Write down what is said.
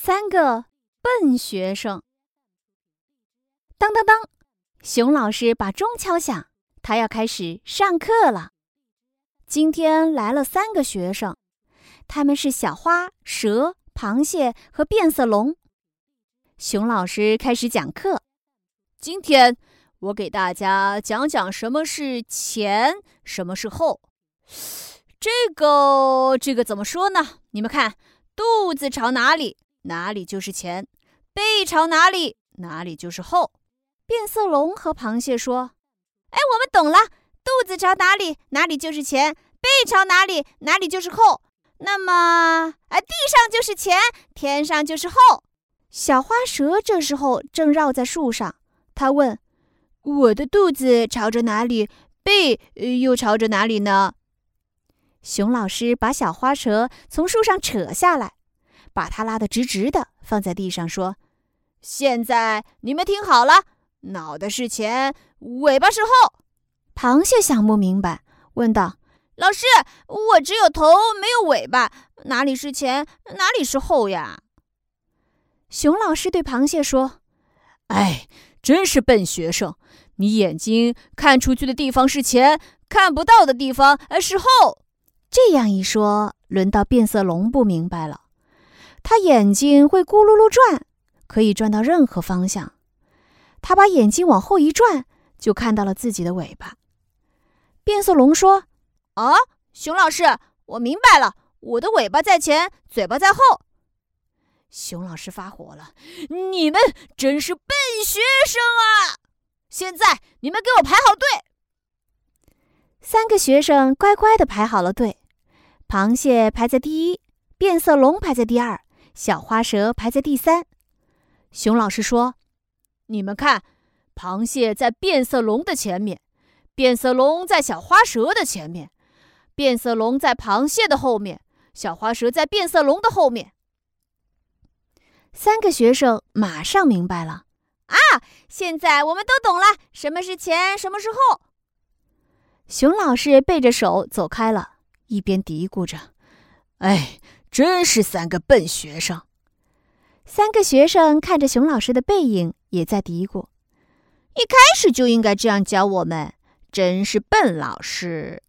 三个笨学生。当当当，熊老师把钟敲响，他要开始上课了。今天来了三个学生，他们是小花、蛇、螃蟹和变色龙。熊老师开始讲课。今天我给大家讲讲什么是前，什么是后。这个这个怎么说呢？你们看，肚子朝哪里？哪里就是前，背朝哪里，哪里就是后。变色龙和螃蟹说：“哎，我们懂了，肚子朝哪里，哪里就是前；背朝哪里，哪里就是后。那么，哎，地上就是前，天上就是后。”小花蛇这时候正绕在树上，它问：“我的肚子朝着哪里，背又朝着哪里呢？”熊老师把小花蛇从树上扯下来。把它拉得直直的，放在地上，说：“现在你们听好了，脑袋是前，尾巴是后。”螃蟹想不明白，问道：“老师，我只有头没有尾巴，哪里是前，哪里是后呀？”熊老师对螃蟹说：“哎，真是笨学生！你眼睛看出去的地方是前，看不到的地方是后。”这样一说，轮到变色龙不明白了。他眼睛会咕噜噜转，可以转到任何方向。他把眼睛往后一转，就看到了自己的尾巴。变色龙说：“啊，熊老师，我明白了，我的尾巴在前，嘴巴在后。”熊老师发火了：“你们真是笨学生啊！现在你们给我排好队。”三个学生乖乖的排好了队，螃蟹排在第一，变色龙排在第二。小花蛇排在第三。熊老师说：“你们看，螃蟹在变色龙的前面，变色龙在小花蛇的前面，变色龙在螃蟹的后面，小花蛇在变色龙的后面。”三个学生马上明白了。啊，现在我们都懂了，什么是前，什么是后。熊老师背着手走开了，一边嘀咕着：“哎。”真是三个笨学生。三个学生看着熊老师的背影，也在嘀咕：“一开始就应该这样教我们，真是笨老师。”